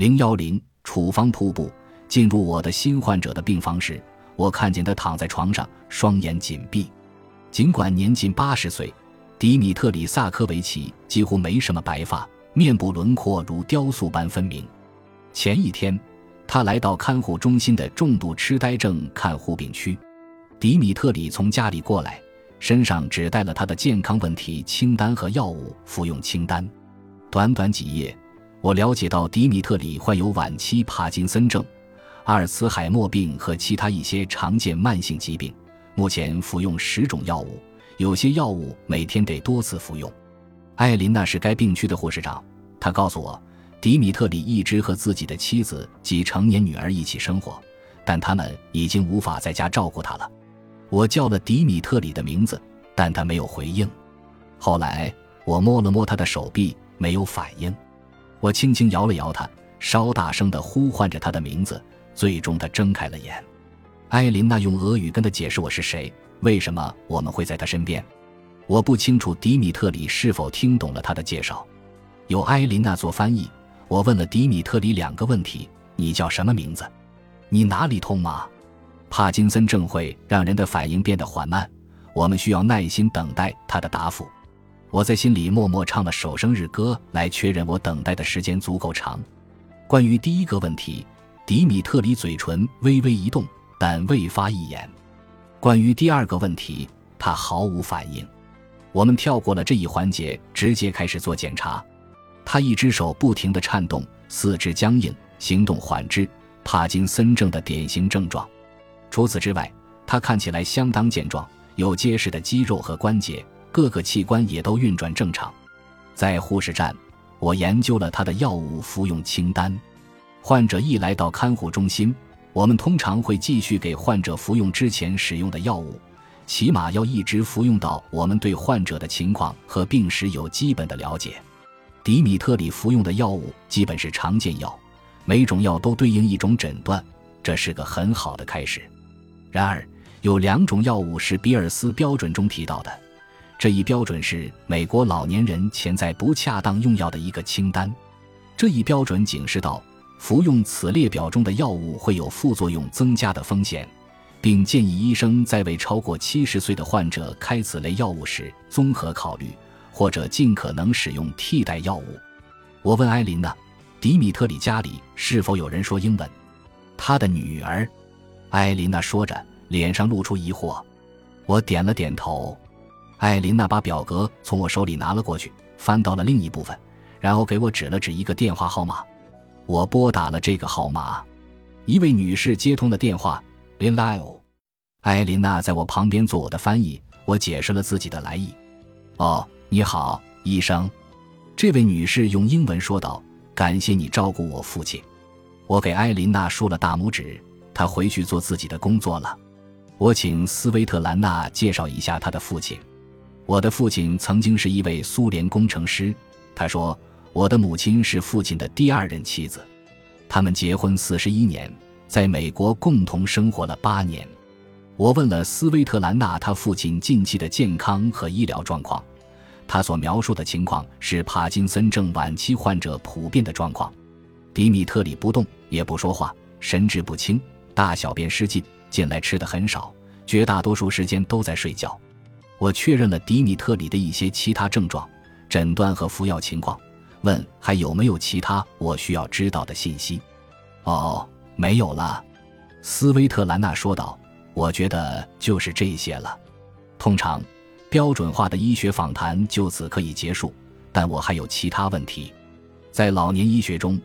零幺零处方瀑布进入我的新患者的病房时，我看见他躺在床上，双眼紧闭。尽管年近八十岁，迪米特里萨科维奇几乎没什么白发，面部轮廓如雕塑般分明。前一天，他来到看护中心的重度痴呆症看护病区。迪米特里从家里过来，身上只带了他的健康问题清单和药物服用清单。短短几页，我了解到迪米特里患有晚期帕金森症、阿尔茨海默病和其他一些常见慢性疾病。目前服用十种药物，有些药物每天得多次服用。艾琳娜是该病区的护士长，她告诉我，迪米特里一直和自己的妻子及成年女儿一起生活，但他们已经无法在家照顾他了。我叫了迪米特里的名字，但他没有回应。后来我摸了摸他的手臂，没有反应。我轻轻摇了摇他，稍大声地呼唤着他的名字。最终，他睁开了眼。艾琳娜用俄语跟他解释我是谁，为什么我们会在他身边。我不清楚迪米特里是否听懂了他的介绍。由艾琳娜做翻译，我问了迪米特里两个问题：你叫什么名字？你哪里痛吗？帕金森症会让人的反应变得缓慢，我们需要耐心等待他的答复。我在心里默默唱了首生日歌，来确认我等待的时间足够长。关于第一个问题，迪米特里嘴唇微微一动，但未发一言。关于第二个问题，他毫无反应。我们跳过了这一环节，直接开始做检查。他一只手不停地颤动，四肢僵硬，行动缓滞，帕金森症的典型症状。除此之外，他看起来相当健壮，有结实的肌肉和关节，各个器官也都运转正常。在护士站，我研究了他的药物服用清单。患者一来到看护中心，我们通常会继续给患者服用之前使用的药物，起码要一直服用到我们对患者的情况和病史有基本的了解。迪米特里服用的药物基本是常见药，每种药都对应一种诊断，这是个很好的开始。然而，有两种药物是比尔斯标准中提到的。这一标准是美国老年人潜在不恰当用药的一个清单。这一标准警示到，服用此列表中的药物会有副作用增加的风险，并建议医生在为超过七十岁的患者开此类药物时综合考虑，或者尽可能使用替代药物。我问艾琳娜：“迪米特里家里是否有人说英文？”他的女儿。艾琳娜说着，脸上露出疑惑。我点了点头。艾琳娜把表格从我手里拿了过去，翻到了另一部分，然后给我指了指一个电话号码。我拨打了这个号码，一位女士接通了电话。林莱欧，艾琳娜在我旁边做我的翻译。我解释了自己的来意。哦，你好，医生。这位女士用英文说道：“感谢你照顾我父亲。”我给艾琳娜竖了大拇指。她回去做自己的工作了。我请斯威特兰娜介绍一下她的父亲。我的父亲曾经是一位苏联工程师。他说，我的母亲是父亲的第二任妻子。他们结婚四十一年，在美国共同生活了八年。我问了斯威特兰娜他父亲近期的健康和医疗状况。他所描述的情况是帕金森症晚期患者普遍的状况。迪米特里不动也不说话，神志不清。大小便失禁，近来吃的很少，绝大多数时间都在睡觉。我确认了迪米特里的一些其他症状、诊断和服药情况，问还有没有其他我需要知道的信息。哦，没有了，斯威特兰娜说道。我觉得就是这些了。通常，标准化的医学访谈就此可以结束，但我还有其他问题。在老年医学中，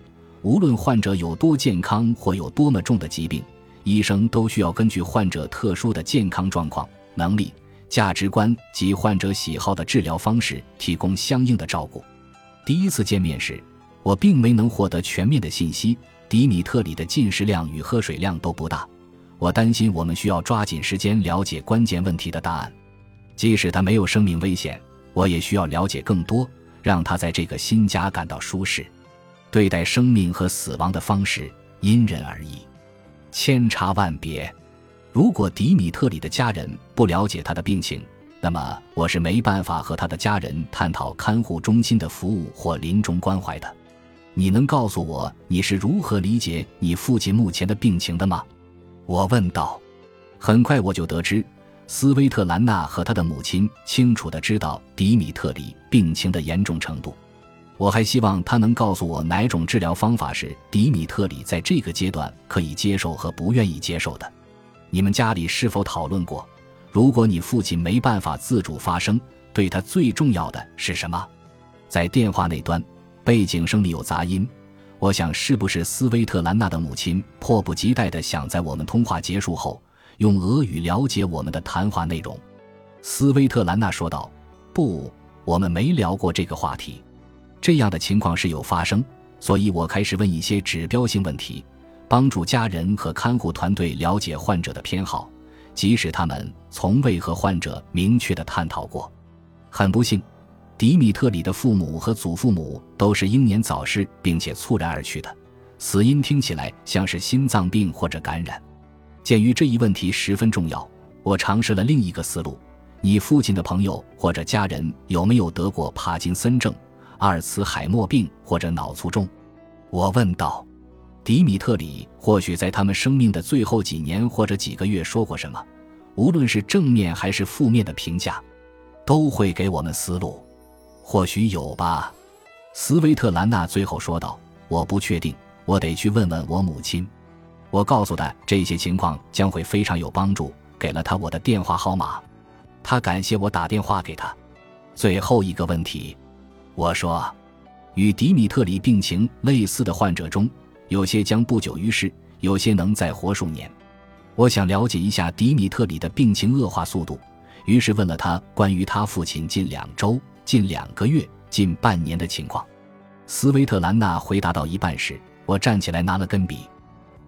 无论患者有多健康或有多么重的疾病。医生都需要根据患者特殊的健康状况、能力、价值观及患者喜好的治疗方式提供相应的照顾。第一次见面时，我并没能获得全面的信息。迪米特里的进食量与喝水量都不大，我担心我们需要抓紧时间了解关键问题的答案。即使他没有生命危险，我也需要了解更多，让他在这个新家感到舒适。对待生命和死亡的方式因人而异。千差万别。如果迪米特里的家人不了解他的病情，那么我是没办法和他的家人探讨看护中心的服务或临终关怀的。你能告诉我你是如何理解你父亲目前的病情的吗？我问道。很快我就得知，斯威特兰娜和他的母亲清楚的知道迪米特里病情的严重程度。我还希望他能告诉我哪种治疗方法是迪米特里在这个阶段可以接受和不愿意接受的。你们家里是否讨论过，如果你父亲没办法自主发声，对他最重要的是什么？在电话那端。背景声里有杂音，我想是不是斯威特兰娜的母亲迫不及待地想在我们通话结束后用俄语了解我们的谈话内容？斯威特兰娜说道：“不，我们没聊过这个话题。这样的情况是有发生，所以我开始问一些指标性问题，帮助家人和看护团队了解患者的偏好，即使他们从未和患者明确的探讨过。很不幸。”迪米特里的父母和祖父母都是英年早逝，并且猝然而去的，死因听起来像是心脏病或者感染。鉴于这一问题十分重要，我尝试了另一个思路：你父亲的朋友或者家人有没有得过帕金森症、阿尔茨海默病或者脑卒中？我问道。迪米特里或许在他们生命的最后几年或者几个月说过什么，无论是正面还是负面的评价，都会给我们思路。或许有吧，斯维特兰娜最后说道：“我不确定，我得去问问我母亲。”我告诉他这些情况将会非常有帮助，给了他我的电话号码。他感谢我打电话给他。最后一个问题，我说：“与迪米特里病情类似的患者中，有些将不久于世，有些能再活数年。我想了解一下迪米特里的病情恶化速度，于是问了他关于他父亲近两周。”近两个月、近半年的情况，斯维特兰娜回答到一半时，我站起来拿了根笔。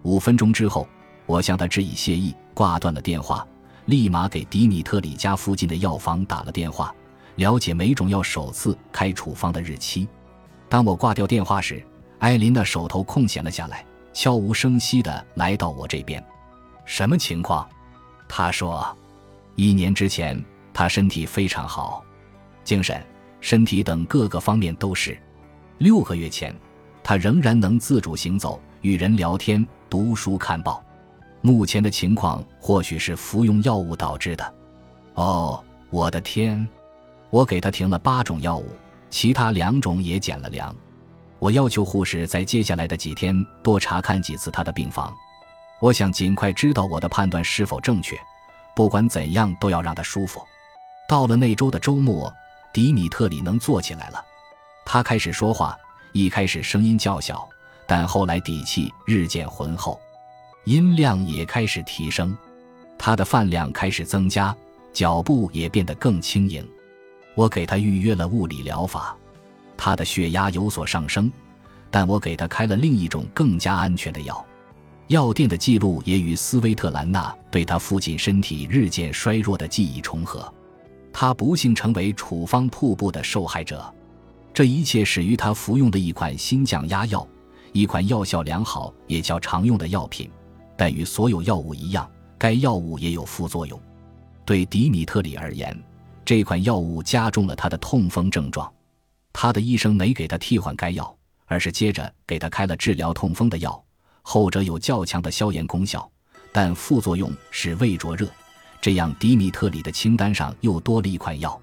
五分钟之后，我向他致以谢意，挂断了电话，立马给迪米特里家附近的药房打了电话，了解每种药首次开处方的日期。当我挂掉电话时，艾琳的手头空闲了下来，悄无声息地来到我这边。什么情况？他说：“一年之前，他身体非常好。”精神、身体等各个方面都是。六个月前，他仍然能自主行走、与人聊天、读书看报。目前的情况或许是服用药物导致的。哦，我的天！我给他停了八种药物，其他两种也减了量。我要求护士在接下来的几天多查看几次他的病房。我想尽快知道我的判断是否正确。不管怎样，都要让他舒服。到了那周的周末。迪米特里能坐起来了，他开始说话，一开始声音较小，但后来底气日渐浑厚，音量也开始提升，他的饭量开始增加，脚步也变得更轻盈。我给他预约了物理疗法，他的血压有所上升，但我给他开了另一种更加安全的药。药店的记录也与斯威特兰娜对他父亲身体日渐衰弱的记忆重合。他不幸成为处方瀑布的受害者，这一切始于他服用的一款新降压药，一款药效良好也较常用的药品。但与所有药物一样，该药物也有副作用。对迪米特里而言，这款药物加重了他的痛风症状。他的医生没给他替换该药，而是接着给他开了治疗痛风的药，后者有较强的消炎功效，但副作用是胃灼热。这样，迪米特里的清单上又多了一款药。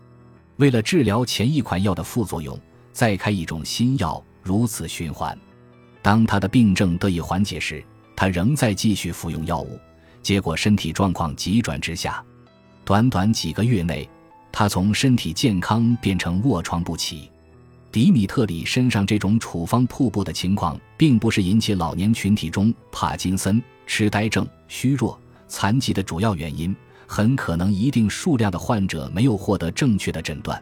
为了治疗前一款药的副作用，再开一种新药，如此循环。当他的病症得以缓解时，他仍在继续服用药物，结果身体状况急转直下。短短几个月内，他从身体健康变成卧床不起。迪米特里身上这种处方瀑布的情况，并不是引起老年群体中帕金森、痴呆症、虚弱、残疾的主要原因。很可能一定数量的患者没有获得正确的诊断。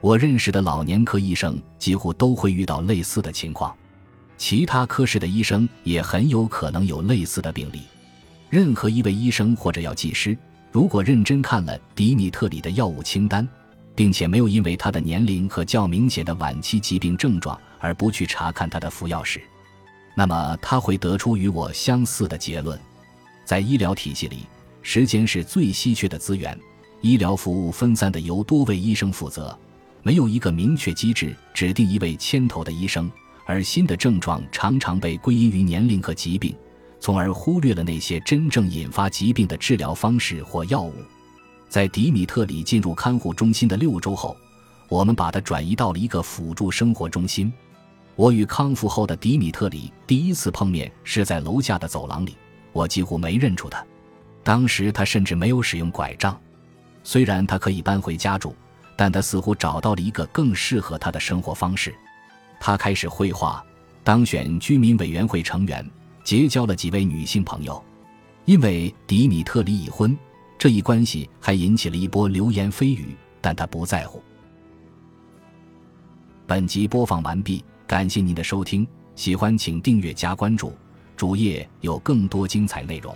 我认识的老年科医生几乎都会遇到类似的情况，其他科室的医生也很有可能有类似的病例。任何一位医生或者药剂师，如果认真看了迪米特里的药物清单，并且没有因为他的年龄和较明显的晚期疾病症状而不去查看他的服药史，那么他会得出与我相似的结论：在医疗体系里。时间是最稀缺的资源，医疗服务分散的由多位医生负责，没有一个明确机制指定一位牵头的医生，而新的症状常常被归因于年龄和疾病，从而忽略了那些真正引发疾病的治疗方式或药物。在迪米特里进入看护中心的六周后，我们把他转移到了一个辅助生活中心。我与康复后的迪米特里第一次碰面是在楼下的走廊里，我几乎没认出他。当时他甚至没有使用拐杖，虽然他可以搬回家住，但他似乎找到了一个更适合他的生活方式。他开始绘画，当选居民委员会成员，结交了几位女性朋友。因为迪米特里已婚，这一关系还引起了一波流言蜚语，但他不在乎。本集播放完毕。感谢您的收听，喜欢请订阅加关注，主页有更多精彩内容。